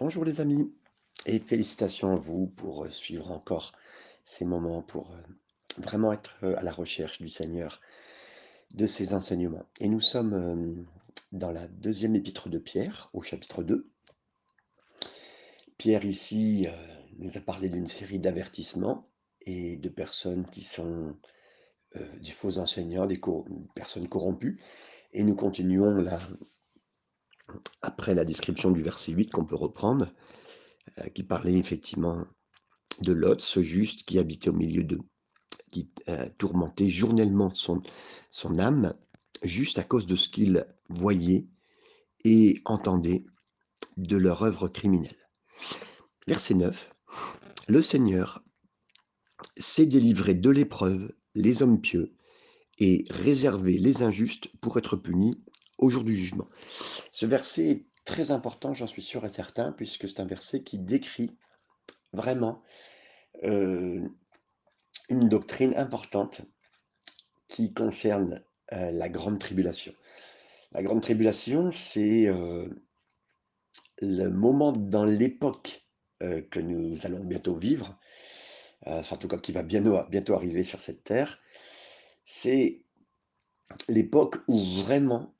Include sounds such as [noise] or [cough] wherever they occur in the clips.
Bonjour les amis et félicitations à vous pour euh, suivre encore ces moments, pour euh, vraiment être euh, à la recherche du Seigneur, de ses enseignements. Et nous sommes dans la deuxième épître de Pierre, au chapitre 2. Pierre ici nous a parlé d'une série d'avertissements et de personnes qui sont des faux enseignants, des personnes corrompues. Et nous continuons là, après la description du verset 8 qu'on peut reprendre, euh, qui parlait effectivement de Lot, ce juste qui habitait au milieu d'eux, qui euh, tourmentait journellement son, son âme, juste à cause de ce qu'il voyait et entendait de leur œuvre criminelle. Verset 9. Le Seigneur sait délivrer de l'épreuve les hommes pieux et réserver les injustes pour être punis au jour du jugement. Ce verset est très important, j'en suis sûr et certain, puisque c'est un verset qui décrit vraiment euh, une doctrine importante qui concerne euh, la grande tribulation. La grande tribulation, c'est euh, le moment dans l'époque que nous allons bientôt vivre, euh, en tout cas qui va bientôt, bientôt arriver sur cette terre. C'est l'époque où vraiment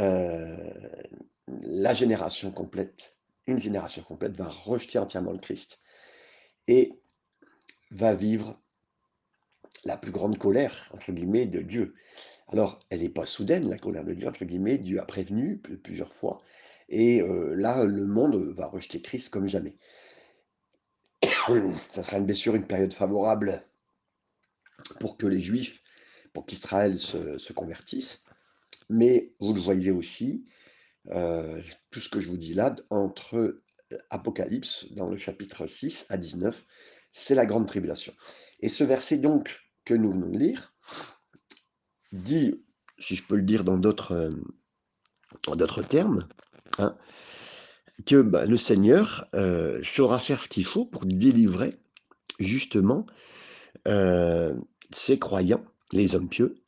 euh, la génération complète, une génération complète, va rejeter entièrement le Christ et va vivre la plus grande colère, entre guillemets, de Dieu. Alors, elle n'est pas soudaine, la colère de Dieu, entre guillemets, Dieu a prévenu plusieurs fois, et euh, là, le monde va rejeter Christ comme jamais. [coughs] Ça sera une blessure, une période favorable pour que les Juifs, pour qu'Israël se, se convertisse, mais vous le voyez aussi, euh, tout ce que je vous dis là, entre euh, Apocalypse, dans le chapitre 6 à 19, c'est la grande tribulation. Et ce verset donc que nous venons de lire, dit, si je peux le dire dans d'autres euh, termes, hein, que bah, le Seigneur saura faire ce qu'il faut pour délivrer justement ses croyants, les hommes pieux,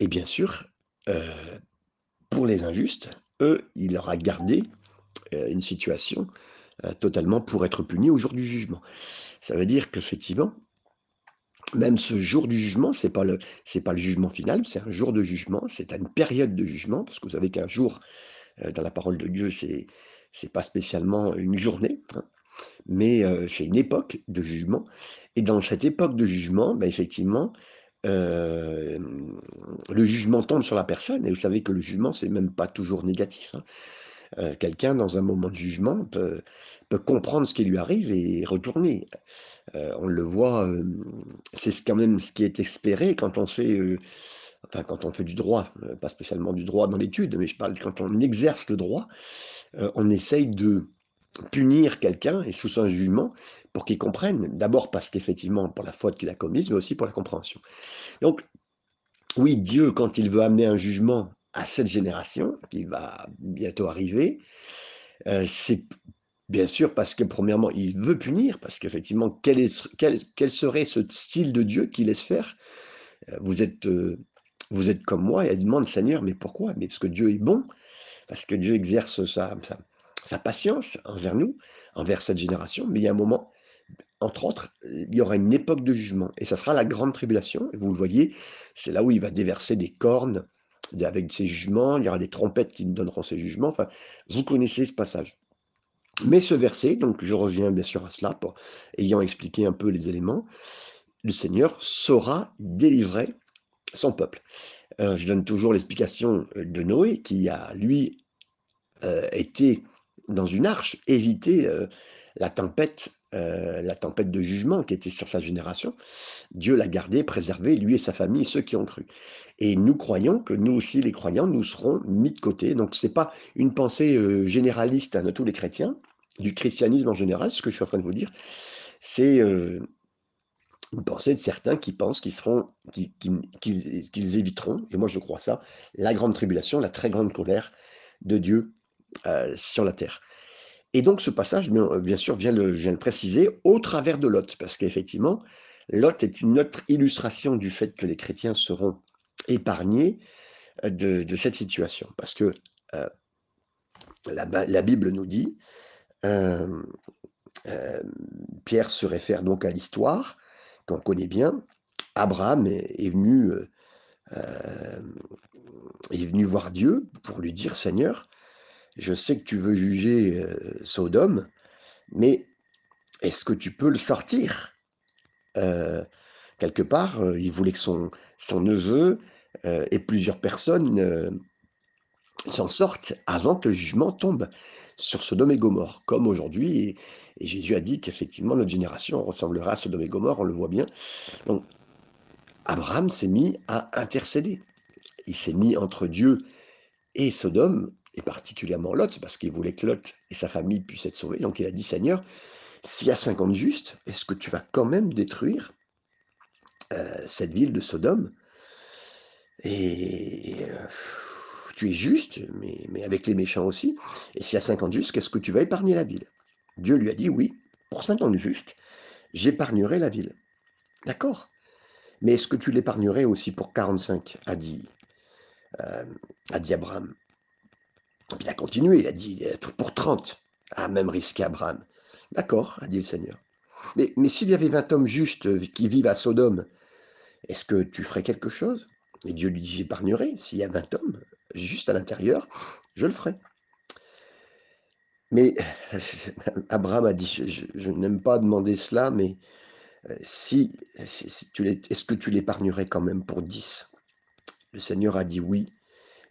et bien sûr, euh, pour les injustes, eux, il leur a gardé euh, une situation euh, totalement pour être punis au jour du jugement. Ça veut dire qu'effectivement, même ce jour du jugement, c'est pas le pas le jugement final, c'est un jour de jugement, c'est une période de jugement, parce que vous savez qu'un jour dans la parole de Dieu, c'est c'est pas spécialement une journée, hein, mais c'est une époque de jugement. Et dans cette époque de jugement, ben, effectivement, euh, le jugement tombe sur la personne. Et vous savez que le jugement, c'est même pas toujours négatif. hein. Euh, Quelqu'un, dans un moment de jugement, peut, comprendre ce qui lui arrive et retourner. Euh, on le voit, c'est ce- quand même ce qui est espéré quand on fait, enfin quand on fait du droit, pas spécialement du droit dans l'étude, mais je parle quand on exerce le droit, on essaye de punir quelqu'un et sous un jugement pour qu'il comprenne. D'abord parce qu'effectivement pour la faute qu'il a commise, mais aussi pour la compréhension. Donc oui, Dieu, quand il veut amener un jugement à cette génération qui va bientôt arriver, euh, c'est bien sûr parce que premièrement, il veut punir, parce qu'effectivement, quel, quel- quel serait ce style de Dieu qui laisse faire? Euh, Vous êtes, euh, vous êtes comme moi, et elle demande, Seigneur, mais pourquoi? Mais parce que Dieu est bon, parce que Dieu exerce sa, sa, sa patience envers nous, envers cette génération, mais il y a un moment, entre autres, il y aura une époque de jugement, et ça sera la grande tribulation, et vous le voyez, c'est là où il va déverser des cornes avec ses jugements, il y aura des trompettes qui donneront ses jugements, enfin, vous connaissez ce passage. Mais ce verset, donc je reviens bien sûr à cela, ayant expliqué un peu les éléments, le Seigneur saura délivrer son peuple. Euh, je donne toujours l'explication de Noé, qui a, lui, euh, été dans une arche, éviter la tempête, la tempête de jugement qui était sur sa génération. Dieu l'a gardé, préservé, lui et sa famille, ceux qui ont cru. Et nous croyons que nous aussi, les croyants, nous serons mis de côté. Donc, ce n'est pas une pensée généraliste hein, de tous les chrétiens, du christianisme en général, ce que je suis en train de vous dire, c'est une pensée de certains qui pensent qu'ils seront, qui- qui- qu'ils qu'ils éviteront, et moi je crois ça, la grande tribulation, la très grande colère de Dieu euh, sur la terre. Et donc ce passage, bien, bien sûr, vient le, préciser au travers de Lot, parce qu'effectivement, Lot est une autre illustration du fait que les chrétiens seront épargnés euh, de, cette situation. Parce que euh, la Bible nous dit, Pierre se réfère donc à l'histoire qu'on connaît bien. Abraham est, venu, est venu voir Dieu pour lui dire Seigneur, je sais que tu veux juger Sodome, mais est-ce que tu peux le sortir? Quelque part, il voulait que son, neveu et plusieurs personnes s'en sortent avant que le jugement tombe sur Sodome et Gomorre, comme aujourd'hui. Et, Jésus a dit qu'effectivement, notre génération ressemblera à Sodome et Gomorre, on le voit bien. Donc, Abraham s'est mis à intercéder. Il s'est mis entre Dieu et Sodome, et particulièrement Lot, parce qu'il voulait que Lot et sa famille puissent être sauvés. Donc il a dit, Seigneur, s'il y a 50 justes, est-ce que tu vas quand même détruire euh, cette ville de Sodome? Et euh, tu es juste, mais, avec les méchants aussi. Et s'il y a 50 justes, qu'est-ce que tu vas épargner la ville? Dieu lui a dit, oui, pour 50 justes, j'épargnerai la ville. D'accord? Mais est-ce que tu l'épargnerais aussi pour 45 a dit, euh, a dit Abraham? Il a continué, il a dit pour 30, a même risqué Abraham. D'accord, a dit le Seigneur. Mais, s'il y avait 20 hommes justes qui vivent à Sodome, est-ce que tu ferais quelque chose? Et Dieu lui dit, j'épargnerai. S'il y a 20 hommes, juste à l'intérieur, je le ferai. Mais [laughs] Abraham a dit, je, n'aime pas demander cela, mais euh, si, est-ce que tu l'épargnerais quand même pour 10 Le Seigneur a dit oui.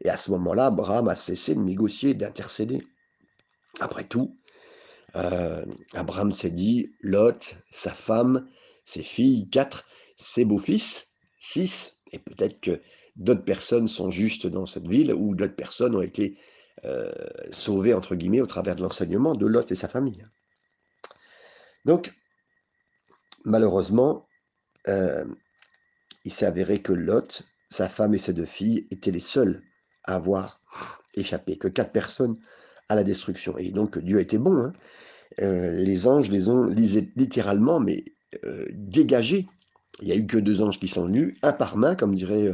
Et à ce moment-là, Abraham a cessé de négocier, d'intercéder. Après tout, euh, Abraham s'est dit, Lot, sa femme, ses filles, quatre, ses beaux-fils, six, et peut-être que d'autres personnes sont justes dans cette ville ou d'autres personnes ont été euh, sauvées, entre guillemets, au travers de l'enseignement de Lot et sa famille. Donc, malheureusement, euh, il s'est avéré que Lot, sa femme et ses deux filles étaient les seuls avoir échappé, que quatre personnes à la destruction. Et donc Dieu a été bon. Hein. Euh, les anges les ont littéralement, mais dégagés. Il n'y a eu que deux anges qui sont venus, un par main, comme dirait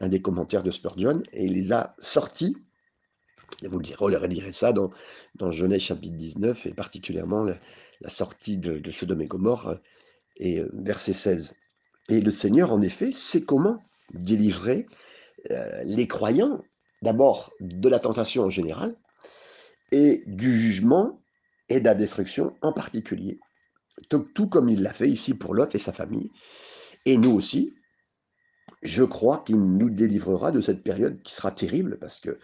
un des commentaires de Spurgeon, et il les a sortis. vous le direz, relirez ça dans, dans Genèse chapitre 19, et particulièrement la, sortie de, Sodome et Gomorre, et euh, verset 16. Et le Seigneur, en effet, sait comment délivrer euh, les croyants, d'abord de la tentation en général, et du jugement et de la destruction en particulier. Tout, comme il l'a fait ici pour Lot et sa famille, et nous aussi, je crois qu'il nous délivrera de cette période qui sera terrible parce que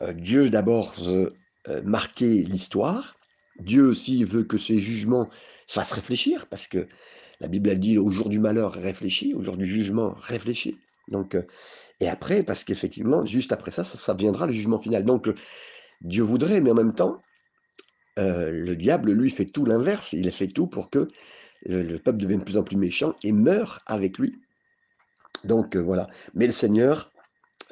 euh, Dieu d'abord veut euh, marquer l'histoire. Dieu aussi veut que ses jugements fassent réfléchir parce que la Bible a dit au jour du malheur réfléchis, au jour du jugement réfléchis. Donc, euh, et après, parce qu'effectivement, juste après ça, ça, viendra le jugement final. Donc, Dieu voudrait, mais en même temps, le diable, lui, fait tout l'inverse. Il fait tout pour que le, peuple devienne de plus en plus méchant et meurt avec lui. Donc euh, voilà. Mais le Seigneur,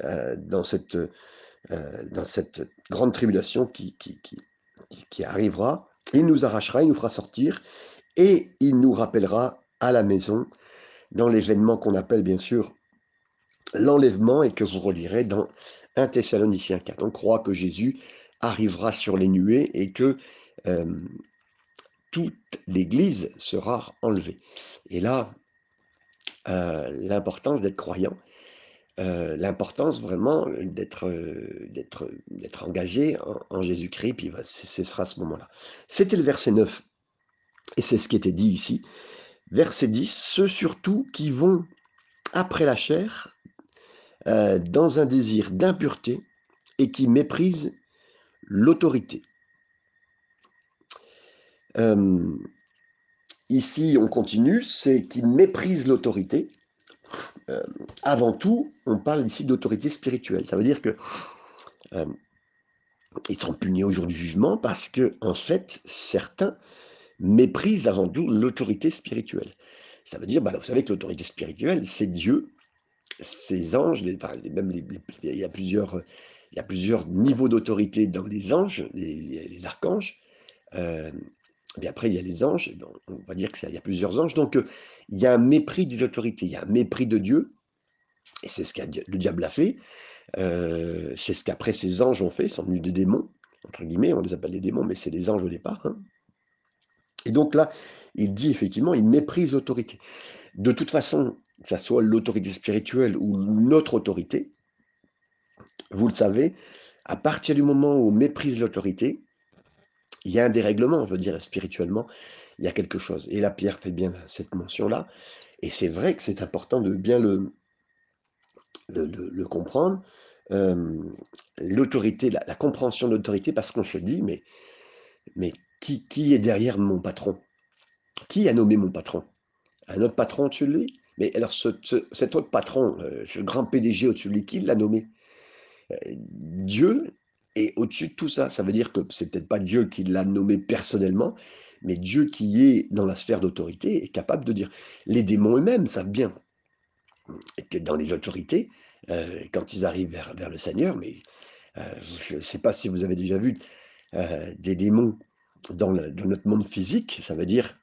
euh, dans, cette, euh, grande tribulation qui, arrivera, il nous arrachera, il nous fera sortir et il nous rappellera à la maison dans l'événement qu'on appelle bien sûr l'enlèvement et que vous relirez dans 1 Thessaloniciens 4. On croit que Jésus arrivera sur les nuées et que toute l'Église sera enlevée. Et là, euh, l'importance d'être croyant, euh, l'importance vraiment d'être euh, engagé en, Jésus-Christ, puis ce sera ce moment-là. C'était le verset 9, et c'est ce qui était dit ici. Verset 10, ceux surtout qui vont après la chair, dans un désir d'impureté, et qui méprisent l'autorité. Ici, on continue, c'est qu'ils méprisent l'autorité. Euh, avant tout, on parle ici d'autorité spirituelle. Ça veut dire que euh, ils seront punis au jour du jugement parce que, en fait, certains méprisent avant tout l'autorité spirituelle. Ça veut dire, bah, vous savez que l'autorité spirituelle, c'est Dieu, ses anges, même il, y a plusieurs, il y a plusieurs niveaux d'autorité dans les anges, les, archanges. Euh, mais après, il y a les anges, on va dire qu'il y a plusieurs anges, donc euh, il y a un mépris des autorités, il y a un mépris de Dieu, et c'est ce que le diable a fait, euh, c'est ce qu'après ces anges ont fait, sont venus des démons, entre guillemets, on les appelle des démons, mais c'est des anges au départ. Hein. Et donc là, il dit effectivement, il méprise l'autorité. De toute façon, que ce soit l'autorité spirituelle ou notre autorité, vous le savez, à partir du moment où on méprise l'autorité, il y a un dérèglement, je veux dire, spirituellement, il y a quelque chose. Et la Pierre fait bien cette mention-là. Et c'est vrai que c'est important de bien le, comprendre. l'autorité, la, compréhension de l'autorité, parce qu'on se dit, mais, qui est derrière mon patron? Qui a nommé mon patron? Un autre patron au-dessus de lui Mais alors, cet autre patron, euh, ce grand PDG au-dessus de lui, qui l'a nommé? Euh, Dieu est au-dessus de tout ça. Ça veut dire que c'est peut-être pas Dieu qui l'a nommé personnellement, mais Dieu qui est dans la sphère d'autorité est capable de dire. Les démons eux-mêmes savent bien que dans les autorités, euh, quand ils arrivent vers, le Seigneur, mais je ne sais pas si vous avez déjà vu des démons dans, notre monde physique, ça veut dire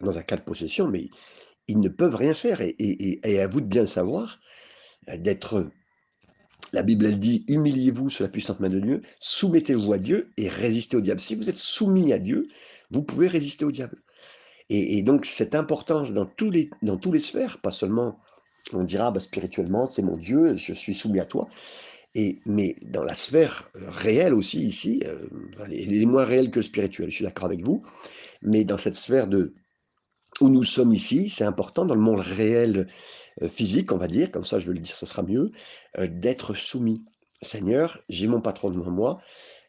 dans, un cas de possession, mais ils ne peuvent rien faire. Et, à vous de bien le savoir, d'être la Bible, elle dit, humiliez-vous sous la puissante main de Dieu, soumettez-vous à Dieu et résistez au diable. Si vous êtes soumis à Dieu, vous pouvez résister au diable. Et, donc, cette importance dans tous, les, dans tous les sphères, pas seulement, on dira, bah, spirituellement, c'est mon Dieu, je suis soumis à toi, et, mais dans la sphère réelle aussi, ici, euh, elle est moins réelle que le spirituel, je suis d'accord avec vous, mais dans cette sphère de où nous sommes ici, c'est important dans le monde réel euh, physique, on va dire, comme ça je veux le dire, ça sera mieux, euh, d'être soumis. Seigneur, j'ai mon patron devant moi,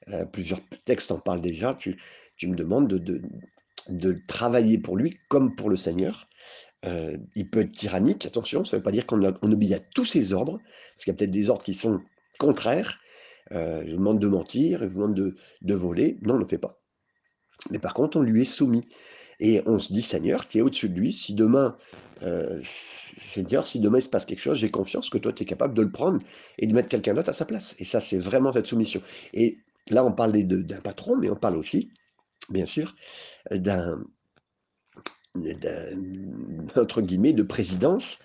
euh, plusieurs textes en parlent déjà, tu, me demandes de, travailler pour lui comme pour le Seigneur. il peut être tyrannique, attention, ça ne veut pas dire qu'on obéit à tous ses ordres, parce qu'il y a peut-être des ordres qui sont contraires. Euh, il vous demande de mentir, il vous demande de, de voler. Non, on ne le fait pas. Mais par contre, on lui est soumis. Et on se dit, Seigneur, tu es au-dessus de lui. Si demain, euh, Seigneur, si demain il se passe quelque chose, j'ai confiance que toi, tu es capable de le prendre et de mettre quelqu'un d'autre à sa place. Et ça, c'est vraiment cette soumission. Et là, on parlait d'un patron, mais on parle aussi, bien sûr, d'un, entre guillemets, de présidence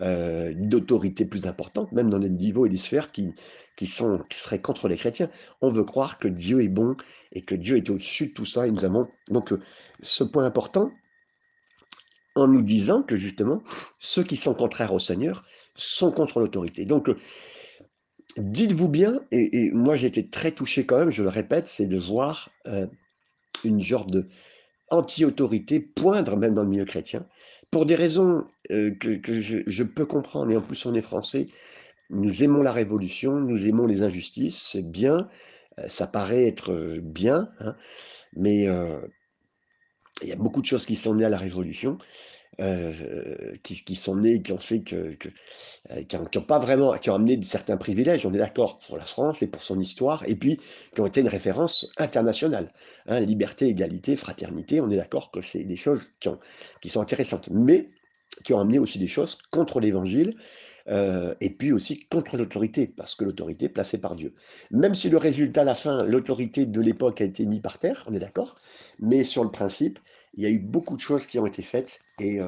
euh, d'autorité plus importante, même dans des niveaux et des sphères qui, qui, sont, qui seraient contre les chrétiens. On veut croire que Dieu est bon et que Dieu est au-dessus de tout ça. Et nous avons donc euh, ce point important en nous disant que justement, ceux qui sont contraires au Seigneur sont contre l'autorité. Donc, euh, dites-vous bien, et, moi j'ai été très touché quand même, je le répète, c'est de voir une genre de anti-autorité poindre même dans le milieu chrétien pour des raisons euh, que, je, peux comprendre, et en plus on est français, nous aimons la révolution, nous aimons les injustices, c'est bien, euh, ça paraît être euh, bien, hein, mais il y a beaucoup de choses qui sont nées à la révolution, qui, sont nées et qui ont fait que, qui n'ont pas vraiment, qui ont amené certains privilèges, on est d'accord pour la France et pour son histoire, et puis qui ont été une référence internationale. Hein, liberté, égalité, fraternité, on est d'accord que c'est des choses qui, ont, sont intéressantes, mais qui ont amené aussi des choses contre l'évangile. et puis aussi contre l'autorité, parce que l'autorité est placée par Dieu. Même si le résultat, à la fin, l'autorité de l'époque a été mise par terre, on est d'accord, mais sur le principe, il y a eu beaucoup de choses qui ont été faites, et,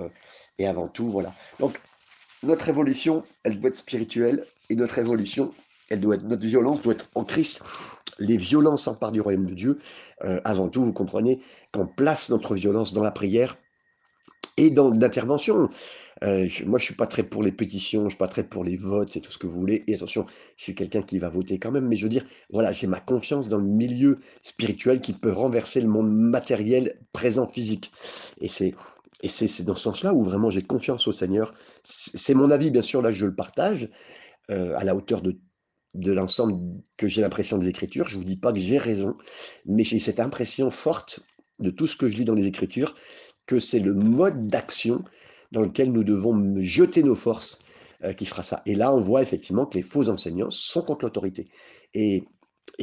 et avant tout, voilà. Donc, notre évolution, elle doit être spirituelle, et notre évolution, elle doit être, notre violence doit être en Christ. Les violences en part du royaume de Dieu, avant tout, vous comprenez, qu'on place notre violence dans la prière, et dans l'intervention. Euh, moi, je suis pas très pour les pétitions, je suis pas très pour les votes et tout ce que vous voulez. Et attention, je suis quelqu'un qui va voter quand même, mais je veux dire, voilà, j'ai ma confiance dans le milieu spirituel qui peut renverser le monde matériel présent physique. Et c'est et c'est dans ce sens-là où vraiment j'ai confiance au Seigneur. C'est mon avis, bien sûr, là je le partage euh, à la hauteur de, de l'ensemble que j'ai l'impression des Écritures. Je vous dis pas que j'ai raison, mais j'ai cette impression forte de tout ce que je lis dans les Écritures que c'est le mode d'action dans lequel nous devons jeter nos forces euh, qui fera ça. Et là, on voit effectivement que les faux enseignants sont contre l'autorité et,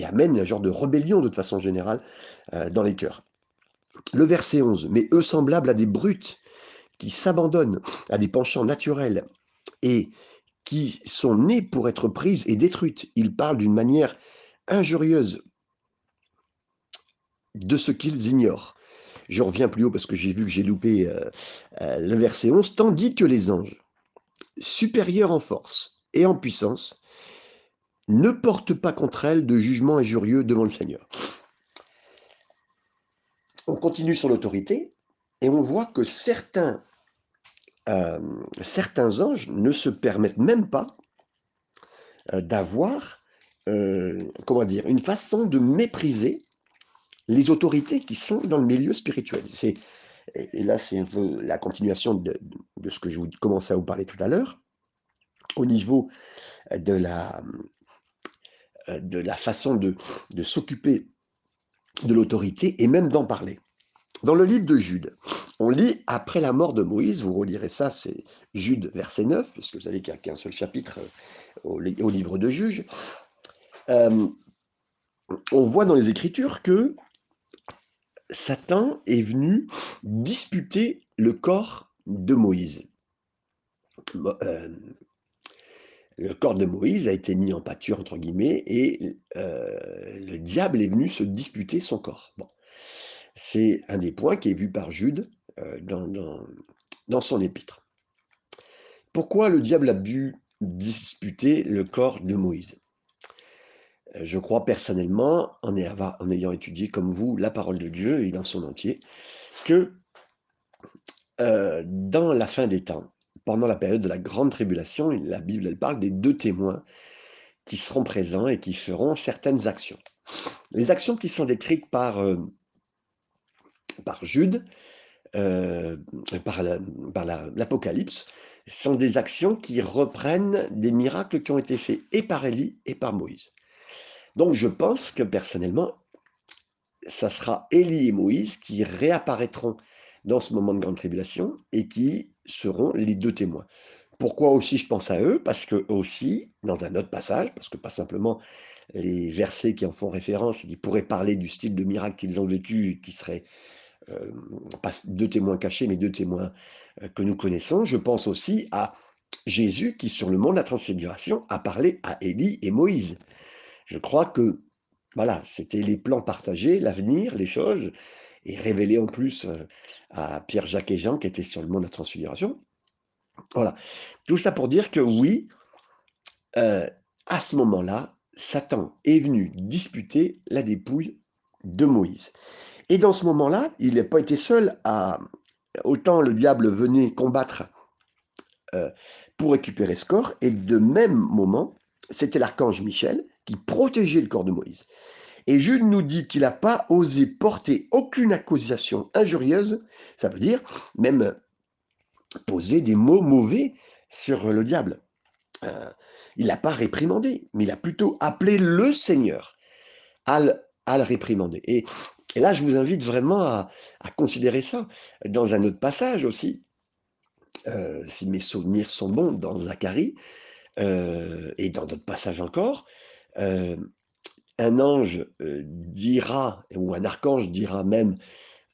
amènent un genre de rébellion de toute façon générale euh, dans les cœurs. Le verset 11, mais eux semblables à des brutes qui s'abandonnent à des penchants naturels et qui sont nés pour être prises et détruites. Ils parlent d'une manière injurieuse de ce qu'ils ignorent. Je reviens plus haut parce que j'ai vu que j'ai loupé le verset 11. Tandis que les anges, supérieurs en force et en puissance, ne porte pas contre elle de jugement injurieux devant le Seigneur. On continue sur l'autorité et on voit que certains, euh, certains anges ne se permettent même pas euh, d'avoir, euh, comment dire, une façon de mépriser les autorités qui sont dans le milieu spirituel. C'est, et là, c'est la continuation de, ce que je vous commençais à vous parler tout à l'heure. Au niveau de la, de la façon de, s'occuper de l'autorité et même d'en parler. Dans le livre de Jude, on lit après la mort de Moïse, vous relirez ça, c'est Jude verset 9, puisque vous savez qu'il n'y a qu'un seul chapitre au, au, livre de Juge. Euh, on voit dans les Écritures que Satan est venu disputer le corps de Moïse. Euh, le corps de Moïse a été mis en pâture, entre guillemets, et euh, le diable est venu se disputer son corps. C'est un des points qui est vu par Jude euh, dans, dans, son épître. Pourquoi le diable a dû disputer le corps de Moïse? Je crois personnellement, en, ayant étudié comme vous la parole de Dieu et dans son entier, que euh, dans la fin des temps, pendant la période de la grande tribulation, la Bible parle des deux témoins qui seront présents et qui feront certaines actions. Les actions qui sont décrites par par Jude, euh, par l'Apocalypse, sont des actions qui reprennent des miracles qui ont été faits et par Élie et par Moïse. Donc je pense que personnellement, ça sera Élie et Moïse qui réapparaîtront dans ce moment de grande tribulation et qui seront les deux témoins. Pourquoi aussi je pense à eux? Parce que aussi, dans un autre passage, parce que pas simplement les versets qui en font référence, qui pourraient parler du style de miracle qu'ils ont vécu, qui serait euh, pas deux témoins cachés, mais deux témoins euh, que nous connaissons. Je pense aussi à Jésus qui, sur le mont de la transfiguration, a parlé à Élie et Moïse. Je crois que, voilà, c'était les plans partagés, l'avenir, les choses, et révélés en plus euh, à Pierre, Jacques et Jean qui étaient sur le mont de la transfiguration. Voilà. Tout ça pour dire que oui, à ce moment-là, Satan est venu disputer la dépouille de Moïse. Et dans ce moment-là, il n'a pas été seul à... Autant le diable venait combattre euh, pour récupérer ce corps, et de même moment, c'était l'archange Michel qui protégeait le corps de Moïse. Et Jules nous dit qu'il n'a pas osé porter aucune accusation injurieuse, ça veut dire même poser des mots mauvais sur le diable. Euh, il n'a pas réprimandé, mais il a plutôt appelé le Seigneur à le, réprimander. Et et là, je vous invite vraiment à, considérer ça. Dans un autre passage aussi, euh, si mes souvenirs sont bons, dans Zacharie, euh, et dans d'autres passages encore, euh, un ange dira, ou un archange dira même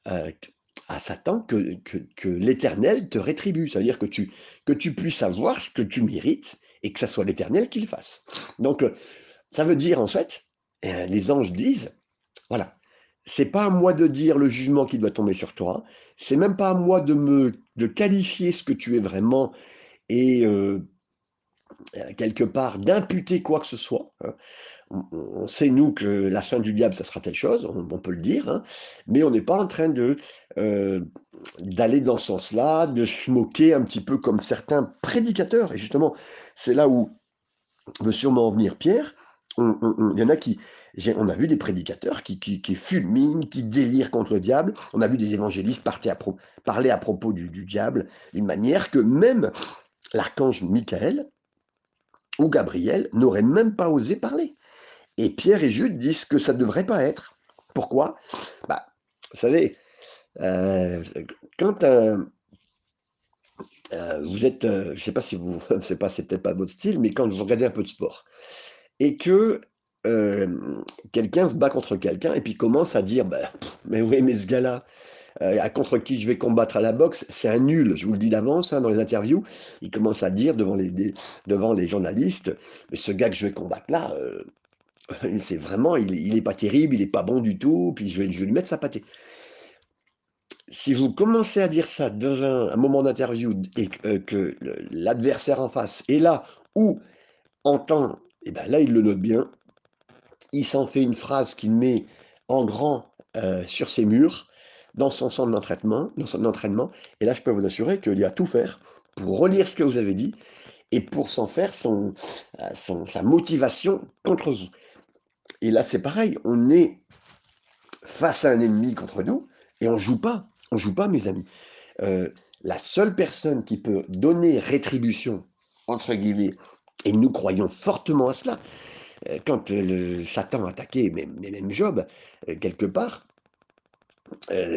à Satan que, l'Éternel te rétribue, c'est-à-dire que tu, que tu puisses avoir ce que tu mérites et que ce soit l'Éternel qui le fasse. Donc, ça veut dire en fait, les anges disent, voilà, c'est pas à moi de dire le jugement qui doit tomber sur toi. C'est même pas à moi de me de qualifier ce que tu es vraiment et euh, quelque part d'imputer quoi que ce soit. Hein. On, sait nous que la fin du diable, ça sera telle chose, on, peut le dire, hein. mais on n'est pas en train de euh, d'aller dans ce sens-là, de se moquer un petit peu comme certains prédicateurs. Et justement, c'est là où veut sûrement en venir Pierre. Il y en a qui, on a vu des prédicateurs qui, fulminent, qui délirent contre le diable. On a vu des évangélistes parler à propos du, diable d'une manière que même l'archange Michael ou Gabriel n'auraient même pas osé parler. Et Pierre et Jude disent que ça ne devrait pas être. Pourquoi? Bah, Vous savez, euh, quand euh, vous êtes, euh, je ne sais pas si vous, [laughs] c'est pas, c'est peut-être pas votre style, mais quand vous regardez un peu de sport et que quelqu'un se bat contre quelqu'un et puis commence à dire bah, Mais oui, mais ce gars-là, à contre qui je vais combattre à la boxe, c'est un nul. Je vous le dis d'avance hein, dans les interviews. Il commence à dire devant les, devant les journalistes Mais ce gars que je vais combattre là, c'est vraiment, il n'est pas terrible, il n'est pas bon du tout, puis je vais, je lui mettre sa pâtée. Si vous commencez à dire ça dans un, moment d'interview et que l'adversaire en face est là ou entend Et bien là, il le note bien. Il s'en fait une phrase qu'il met en grand euh, sur ses murs, dans son centre d'entraînement, dans son entraînement. Et là, je peux vous assurer qu'il y a tout faire pour relire ce que vous avez dit et pour s'en faire son, euh, sa motivation contre vous. Et là, c'est pareil, on est face à un ennemi contre nous et on joue pas. On joue pas, mes amis. Euh, la seule personne qui peut donner rétribution, entre guillemets, et nous croyons fortement à cela, euh, quand le Satan attaquait, même, même Job, quelque part,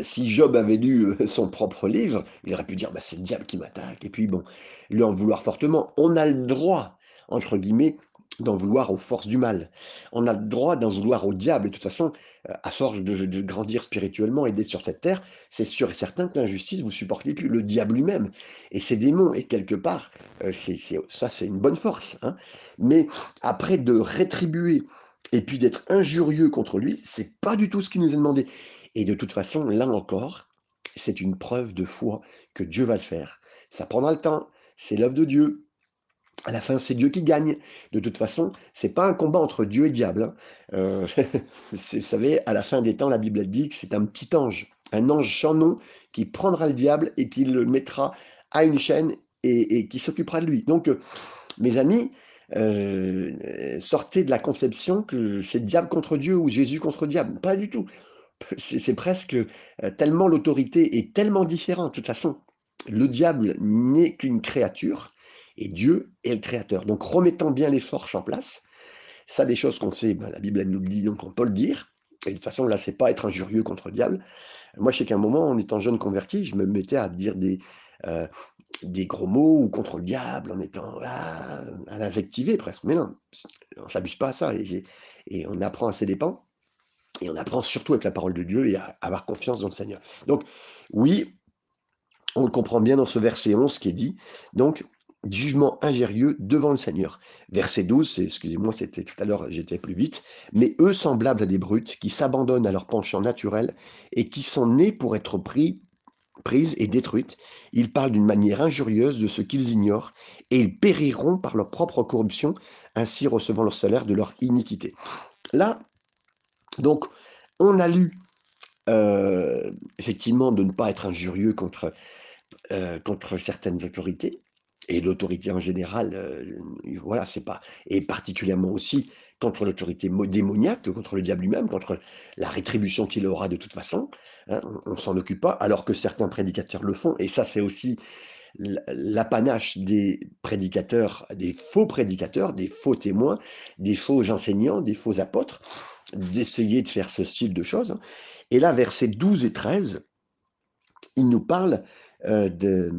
si Job avait lu son propre livre, il aurait pu dire bah, c'est le diable qui m'attaque, et puis bon, lui en vouloir fortement. On a le droit, entre guillemets, d'en vouloir aux forces du mal. On a le droit d'en vouloir au diable. Et de toute façon, à force de, grandir spirituellement et d'être sur cette terre, c'est sûr et certain que l'injustice, vous supportez plus. Le diable lui-même et ses démons. Et quelque part, ça, c'est une bonne force. Hein. Mais après, de rétribuer et puis d'être injurieux contre lui, c'est pas du tout ce qui nous est demandé. Et de toute façon, là encore, c'est une preuve de foi que Dieu va le faire. Ça prendra le temps, c'est l'œuvre de Dieu. À la fin, c'est Dieu qui gagne. De toute façon, c'est pas un combat entre Dieu et diable. Hein. Euh, [laughs] vous savez, à la fin des temps, la Bible dit que c'est un petit ange, un ange sans nom, qui prendra le diable et qui le mettra à une chaîne et, qui s'occupera de lui. Donc, euh, mes amis, euh, sortez de la conception que c'est diable contre Dieu ou Jésus contre diable. Pas du tout c'est presque tellement l'autorité est tellement différente. De toute façon, le diable n'est qu'une créature et Dieu est le créateur. Donc remettons bien les forces en place. Ça, des choses qu'on sait, ben, la Bible nous le dit, donc on peut le dire. Et de toute façon, là, c'est pas être injurieux contre le diable. Moi, je sais qu'à un moment, en étant jeune converti, je me mettais à dire des, des gros mots ou contre le diable, en étant ah, à l'invectiver presque. Mais non, on s'abuse pas à ça. Et on apprend à ses dépens. Et on apprend surtout avec la parole de Dieu et à avoir confiance dans le Seigneur. Donc, oui, on le comprend bien dans ce verset 11 qui est dit. Donc, jugement ingérieux devant le Seigneur. Verset 12, excusez-moi, c'était tout à l'heure, j'étais plus vite. Mais eux, semblables à des brutes, qui s'abandonnent à leur penchant naturel et qui sont nés pour être pris, prises et détruites, ils parlent d'une manière injurieuse de ce qu'ils ignorent et ils périront par leur propre corruption, ainsi recevant leur salaire de leur iniquité. Là, donc, on a lu, euh, effectivement, de ne pas être injurieux contre, euh, certaines autorités, et l'autorité en général, euh, voilà, c'est pas, et particulièrement aussi contre l'autorité démoniaque, contre le diable lui-même, contre la rétribution qu'il aura de toute façon, hein, on, ne s'en occupe pas, alors que certains prédicateurs le font, et ça c'est aussi l'apanache des prédicateurs, des faux prédicateurs, des faux témoins, des faux enseignants, des faux apôtres, d'essayer de faire ce style de choses. Et là, versets 12 et 13, il nous parle euh, de,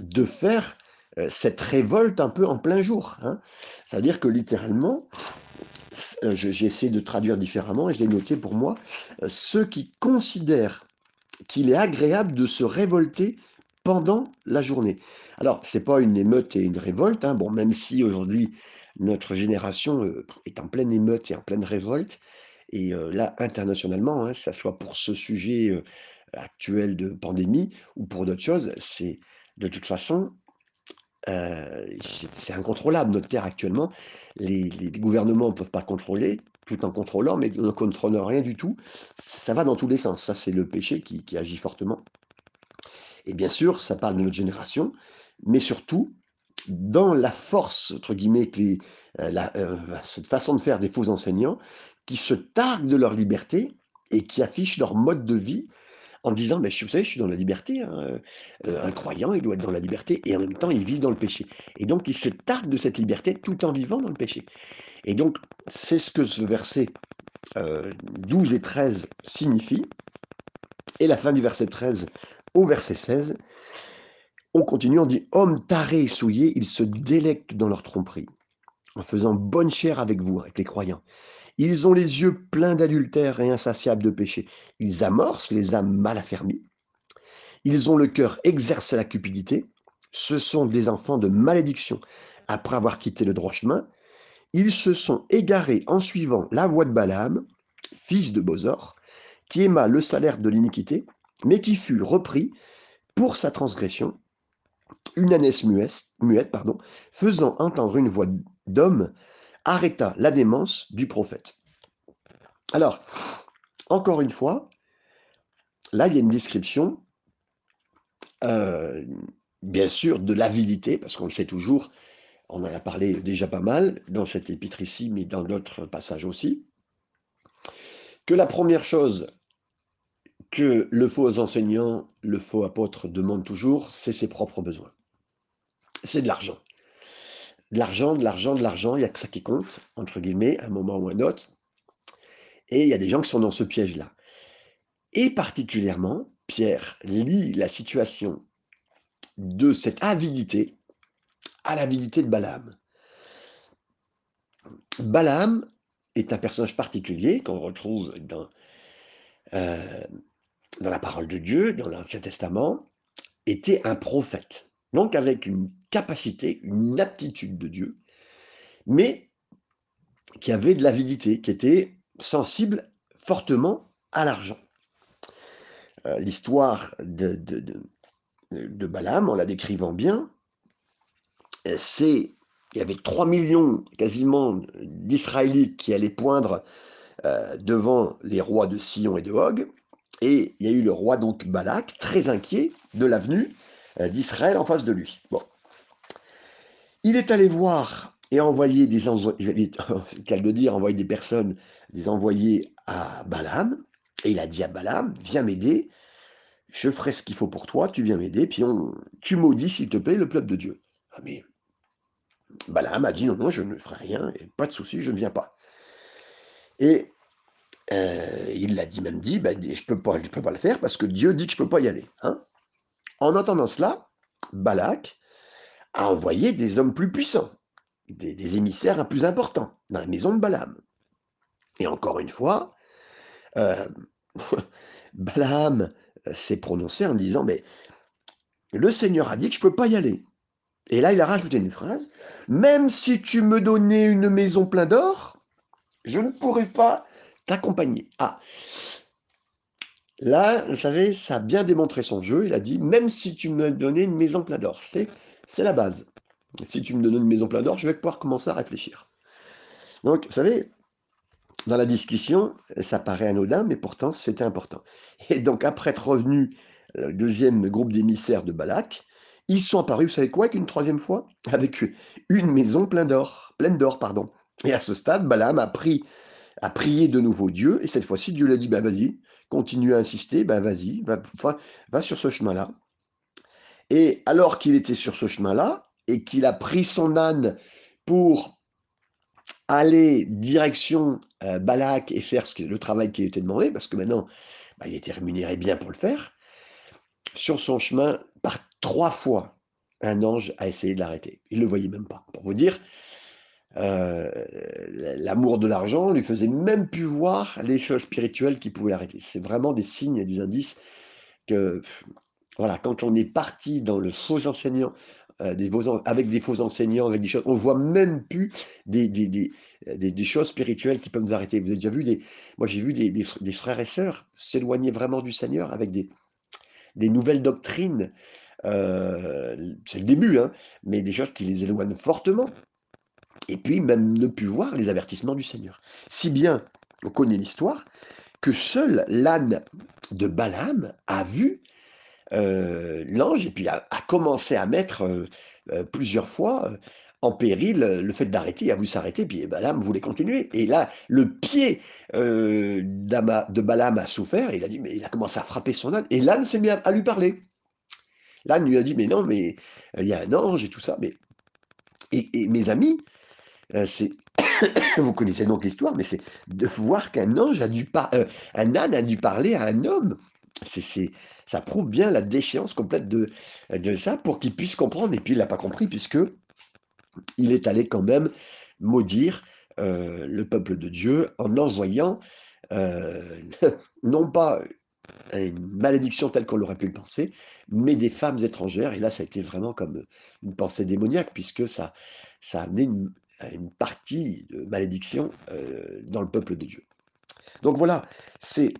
de faire euh, cette révolte un peu en plein jour. Hein. C'est-à-dire que littéralement, euh, j'ai essayé de traduire différemment et je l'ai noté pour moi, ceux qui considèrent qu'il est agréable de se révolter pendant la journée. Alors, c'est pas une émeute et une révolte, hein. bon, même si aujourd'hui notre génération est en pleine émeute et en pleine révolte. Et là, internationalement, hein, ça soit pour ce sujet actuel de pandémie ou pour d'autres choses, c'est de toute façon, c'est incontrôlable. Notre terre actuellement, les, gouvernements ne peuvent pas contrôler, tout en contrôlant, mais ne contrôlant rien du tout. Ça va dans tous les sens. Ça, c'est le péché qui, qui agit fortement. Et bien sûr, ça parle de notre génération, mais surtout, dans la force, entre guillemets, euh, euh, cette façon de faire des faux enseignants, qui se targuent de leur liberté et qui affichent leur mode de vie en disant, vous savez, je suis dans la liberté, hein, euh, un croyant, il doit être dans la liberté, et en même temps, il vit dans le péché. Et donc, il se targue de cette liberté tout en vivant dans le péché. Et donc, c'est ce que ce verset 12 et 13 signifie. Et la fin du verset 13 au verset 16, on continue, on dit Hommes tarés et souillés, ils se délectent dans leur tromperie, en faisant bonne chère avec vous, avec les croyants. Ils ont les yeux pleins d'adultère et insatiables de péché. Ils amorcent les âmes mal affermies. Ils ont le cœur exercé à la cupidité. Ce sont des enfants de malédiction. Après avoir quitté le droit chemin, ils se sont égarés en suivant la voie de Balaam, fils de Bosor, qui aima le salaire de l'iniquité, mais qui fut repris pour sa transgression une ânesse muette, faisant entendre une voix d'homme arrêta la démence du prophète. Alors, encore une fois, là, il y a une description, euh, bien sûr, de l'avidité, parce qu'on le sait toujours, on en a parlé déjà pas mal dans cet épître ici, mais dans d'autres passages aussi, que la première chose le faux enseignant, le faux apôtre demande toujours, c'est ses propres besoins. C'est de l'argent. De l'argent, de l'argent, de l'argent, il n'y a que ça qui compte, entre guillemets, à un moment ou un autre. Et il y a des gens qui sont dans ce piège-là. Et particulièrement, Pierre lie la situation de cette avidité à l'avidité de Balaam. Balaam est un personnage particulier qu'on retrouve dans, euh, dans la parole de Dieu, dans l'Ancien Testament, était un prophète. Donc avec une capacité, une aptitude de Dieu, mais qui avait de l'avidité, qui était sensible fortement à l'argent. Euh, l'histoire de, Balaam, en la décrivant bien, c'est il y avait 3 millions quasiment d'Israélites qui allaient poindre euh, devant les rois de Sion et de Hog, et il y a eu le roi donc Balak, très inquiet de l'avenue euh, d'Israël en face de lui. Bon. Il est allé voir et envoyer des envoyés, [laughs] qu'elle de dire, envoyer des personnes, des envoyés à Balaam, et il a dit à Balaam, viens m'aider, je ferai ce qu'il faut pour toi, tu viens m'aider, puis on, tu maudis, s'il te plaît, le peuple de Dieu. Ah, mais Balaam a dit, non, non, je ne ferai rien, et pas de souci, je ne viens pas. Et euh, il l'a dit même dit, ben, je ne peux, pas, peux pas le faire parce que Dieu dit que je ne peux pas y aller. Hein. en entendant cela, Balak a envoyé des hommes plus puissants, des, émissaires plus importants dans la maison de Balaam. Et encore une fois, euh, [laughs] Balaam euh, s'est prononcé en disant, mais le Seigneur a dit que je ne peux pas y aller. Et là, il a rajouté une phrase, même si tu me donnais une maison pleine d'or, je ne pourrais pas t'accompagner. Ah, là, vous savez, ça a bien démontré son jeu. Il a dit, même si tu me donnais une maison pleine d'or, c'est la base. Si tu me donnes une maison pleine d'or, je vais pouvoir commencer à réfléchir. Donc, vous savez, dans la discussion, ça paraît anodin, mais pourtant c'était important. Et donc, après être revenu le deuxième groupe d'émissaires de Balak, ils sont apparus, vous savez quoi, qu'une troisième fois? Avec une maison pleine d'or, pleine d'or, pardon. Et à ce stade, Balaam a pris a prié de nouveau Dieu, et cette fois-ci, Dieu lui a dit, ben vas-y, continue à insister, ben vas-y, va, sur ce chemin-là. Et alors qu'il était sur ce chemin-là, et qu'il a pris son âne pour aller direction euh, Balak et faire le travail qui lui était demandé, parce que maintenant, ben, il était rémunéré bien pour le faire, sur son chemin, par trois fois, un ange a essayé de l'arrêter. Il ne le voyait même pas. Pour vous dire, euh, l'amour de l'argent lui faisait même plus voir les choses spirituelles qui pouvaient l'arrêter. C'est vraiment des signes, des indices que, voilà, quand on est parti dans le faux enseignant, euh, avec des faux enseignants, avec des choses, on voit même plus des, des, des, des, choses spirituelles qui peuvent nous arrêter. Vous avez déjà vu des, moi j'ai vu des, frères et sœurs s'éloigner vraiment du Seigneur avec des, des nouvelles doctrines. Euh, c'est le début, hein, mais des choses qui les éloignent fortement et puis même ne plus voir les avertissements du Seigneur. Si bien, on connaît l'histoire, que seul l'âne de Balaam a vu euh, l'ange et puis a, commencé à mettre euh, euh, plusieurs fois en péril le fait d'arrêter, il a voulu s'arrêter, puis Balaam voulait continuer. Et là, le pied de Balaam a souffert, et il a dit, mais il a commencé à frapper son âne, et l'âne s'est mis à, lui parler. L'âne lui a dit, mais non, mais il y a un ange et tout ça, mais et mes amis, c'est [coughs] vous connaissez donc l'histoire, mais c'est de voir qu'un ange a dû euh, un âne a dû parler à un homme. C'est, ça prouve bien la déchéance complète de, de ça pour qu'il puisse comprendre. Et puis il n'a pas compris puisque il est allé quand même maudire euh, le peuple de Dieu en envoyant [laughs] non pas une malédiction telle qu'on l'aurait pu le penser, mais des femmes étrangères. Et là, ça a été vraiment comme une pensée démoniaque, puisque ça, ça a amené une, une partie de malédiction euh, dans le peuple de Dieu. Donc voilà, c'est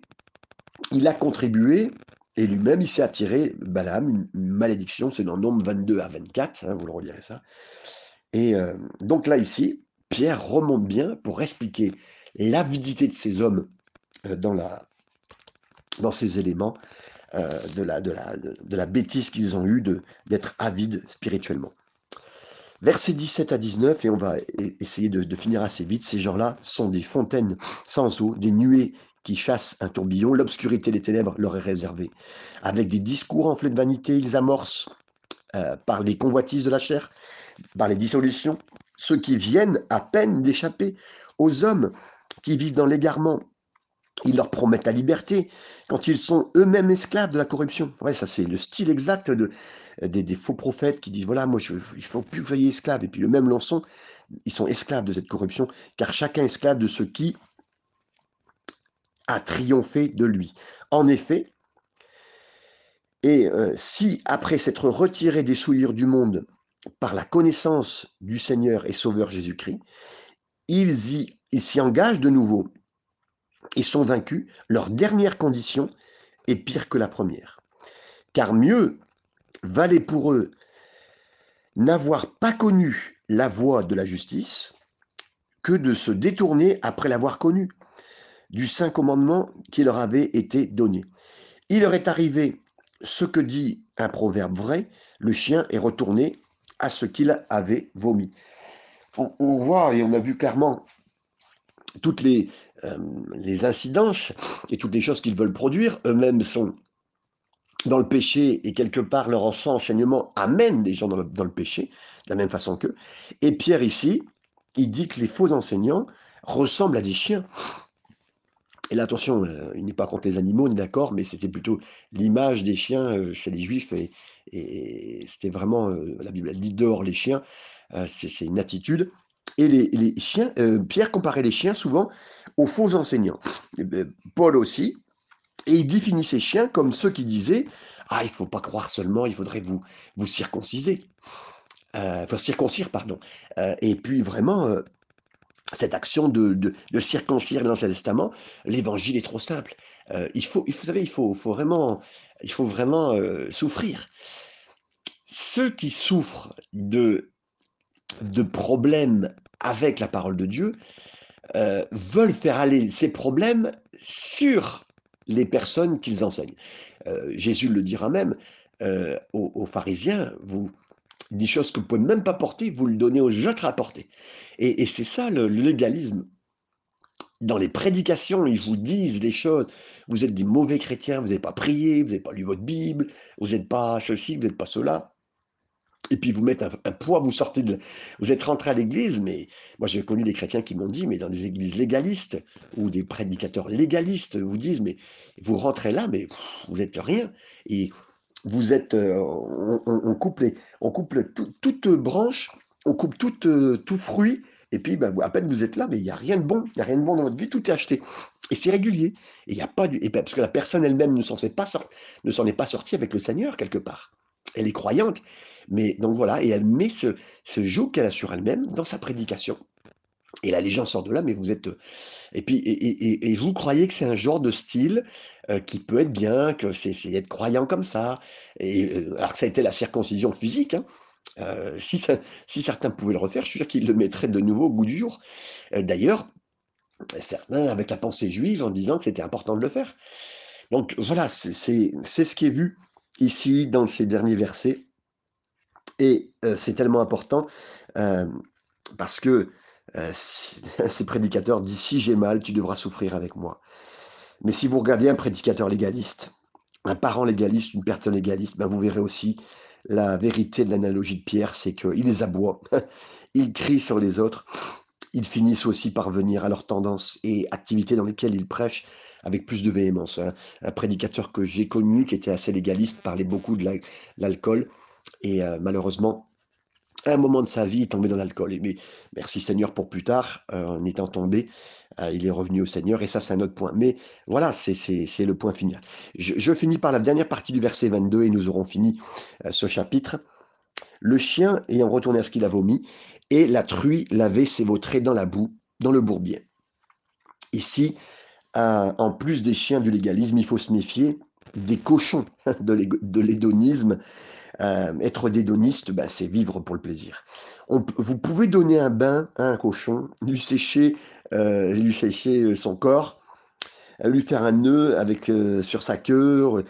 il a contribué et lui-même il s'est attiré Balaam une, malédiction, c'est dans Nombre 22 à 24, hein, vous le relirez ça. Et euh, donc là ici, Pierre remonte bien pour expliquer l'avidité de ces hommes euh, dans, ces éléments, de, la, bêtise qu'ils ont eue d'être avides spirituellement. Versets 17 à 19, et on va essayer de, de finir assez vite, ces gens-là sont des fontaines sans eau, des nuées qui chassent un tourbillon, l'obscurité des ténèbres leur est réservée. Avec des discours enflés de vanité, ils amorcent euh, par les convoitises de la chair, par les dissolutions, ceux qui viennent à peine d'échapper aux hommes qui vivent dans l'égarement. Ils leur promettent la liberté quand ils sont eux-mêmes esclaves de la corruption. Ouais, ça c'est le style exact de, des, faux prophètes qui disent voilà, moi je, il faut plus que vous soyez esclaves. Et puis le même lançon, ils sont esclaves de cette corruption, car chacun est esclave de ce qui a triomphé de lui. En effet, et euh, si, après s'être retiré des souillures du monde par la connaissance du Seigneur et Sauveur Jésus-Christ, ils s'y engagent de nouveau et sont vaincus, leur dernière condition est pire que la première. Car mieux valait pour eux n'avoir pas connu la voie de la justice que de se détourner après l'avoir connue du saint commandement qui leur avait été donné. Il leur est arrivé ce que dit un proverbe vrai, le chien est retourné à ce qu'il avait vomi. On, voit et on a vu clairement toutes les, euh, les incidences et toutes les choses qu'ils veulent produire. Eux-mêmes sont dans le péché et quelque part leur enseignement amène des gens dans le, péché, de la même façon qu'eux. Et Pierre ici, il dit que les faux enseignants ressemblent à des chiens. Et là, attention, euh, il n'est pas contre les animaux, d'accord, mais c'était plutôt l'image des chiens euh, chez les juifs, et, c'était vraiment, la Bible dit dehors les chiens, c'est une attitude. Et les, chiens, Pierre comparait les chiens souvent aux faux enseignants. Ben, Paul aussi, et il définit ces chiens comme ceux qui disaient Ah, il ne faut pas croire seulement, il faudrait vous, vous circonciser. enfin, circoncire, pardon. et puis vraiment cette action de, de, circoncire l'Ancien Testament, l'évangile est trop simple. Euh, il faut, vous savez, il faut, faut vraiment, il faut vraiment euh, souffrir. Ceux qui souffrent de, de problèmes avec la parole de Dieu euh, veulent faire aller ces problèmes sur les personnes qu'ils enseignent. Jésus le dira même aux, aux, pharisiens, vous, des choses que vous pouvez même pas porter, vous le donnez aux autres à porter. Et, c'est ça le, légalisme. Dans les prédications, ils vous disent des choses. Vous êtes des mauvais chrétiens, vous n'avez pas prié, vous n'avez pas lu votre Bible, vous n'êtes pas ceci, vous n'êtes pas cela. Et puis vous mettez un, poids, vous sortez de, vous êtes rentré à l'église, mais moi j'ai connu des chrétiens qui m'ont dit, mais dans des églises légalistes ou des prédicateurs légalistes vous disent, mais vous rentrez là, mais vous êtes rien. Et vous êtes, euh, on, coupe, les, on coupe toute branche, on coupe tout, euh, tout fruit, et puis ben, à peine vous êtes là, mais il n'y a rien de bon, il n'y a rien de bon dans votre vie, tout est acheté. Et c'est régulier. Et il y a pas du, et ben, parce que la personne elle-même ne s'en est pas sortie avec le Seigneur quelque part. Elle est croyante, mais donc voilà, et elle met ce, ce joug qu'elle a sur elle-même dans sa prédication. Et la légende sort de là, mais vous êtes. Et puis, et, vous croyez que c'est un genre de style euh, qui peut être bien, que c'est être croyant comme ça. Et, euh, alors que ça a été la circoncision physique. Hein. Euh, si, si, certains pouvaient le refaire, je suis sûr qu'ils le mettraient de nouveau au goût du jour. D'ailleurs, certains avec la pensée juive en disant que c'était important de le faire. Donc voilà, c'est ce qui est vu ici dans ces derniers versets. Et c'est tellement important parce que euh, [laughs] ces prédicateurs disent si j'ai mal, tu devras souffrir avec moi. Mais si vous regardez un prédicateur légaliste, un parent légaliste, une personne légaliste, ben vous verrez aussi la vérité de l'analogie de Pierre, c'est qu'ils les aboient, [laughs] ils crient sur les autres, ils finissent aussi par venir à leurs tendances et activités dans lesquelles ils prêchent avec plus de véhémence. Un, un prédicateur que j'ai connu, qui était assez légaliste, parlait beaucoup de l'alcool, et euh, malheureusement, à un moment de sa vie, il est tombé dans l'alcool. Mais merci Seigneur pour plus tard, euh, en étant tombé, euh, il est revenu au Seigneur, et ça c'est un autre point. Mais voilà, c'est le point final. Je, finis par la dernière partie du verset 22, et nous aurons fini ce chapitre. Le chien ayant retourné à ce qu'il a vomi, et la truie l'avait s'évautré dans la boue, dans le bourbier. Ici, en plus des chiens du légalisme, il faut se méfier des cochons [laughs] de l'hédonisme Euh, être dédoniste, bah, c'est vivre pour le plaisir. Vous pouvez donner un bain à un cochon, lui sécher, heu, lui sécher, son corps, lui faire un nœud avec, sur sa queue,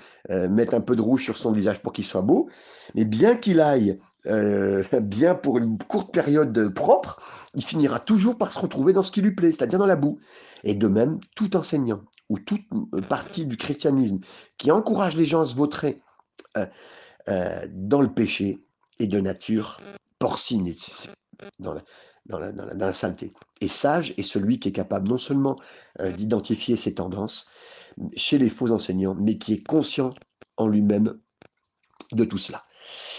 mettre un peu de rouge sur son visage pour qu'il soit beau. Mais bien qu'il aille, [laughs] bien pour une courte période, propre, il finira toujours par se retrouver dans ce qui lui plaît, c'est-à-dire dans la boue. Et de même, tout enseignant ou toute, partie du christianisme qui encourage les gens à se vautrer, heu heu, dans le péché est de nature porcine dans la dans saleté. Et sage est celui qui est capable non seulement, d'identifier ces tendances chez les faux enseignants, mais qui est conscient en lui-même de tout cela.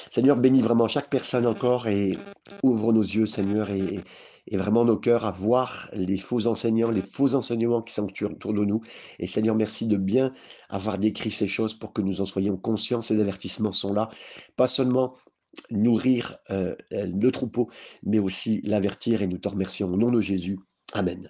Seigneur, bénis vraiment chaque personne encore et ouvre nos yeux, Seigneur, et, et vraiment nos cœurs à voir les faux enseignants, les faux enseignements qui sont autour de nous. Et Seigneur, merci de bien avoir décrit ces choses pour que nous en soyons conscients. Ces avertissements sont là, pas seulement nourrir euh, euh, le troupeau, mais aussi l'avertir et nous te remercions au nom de Jésus. Amen.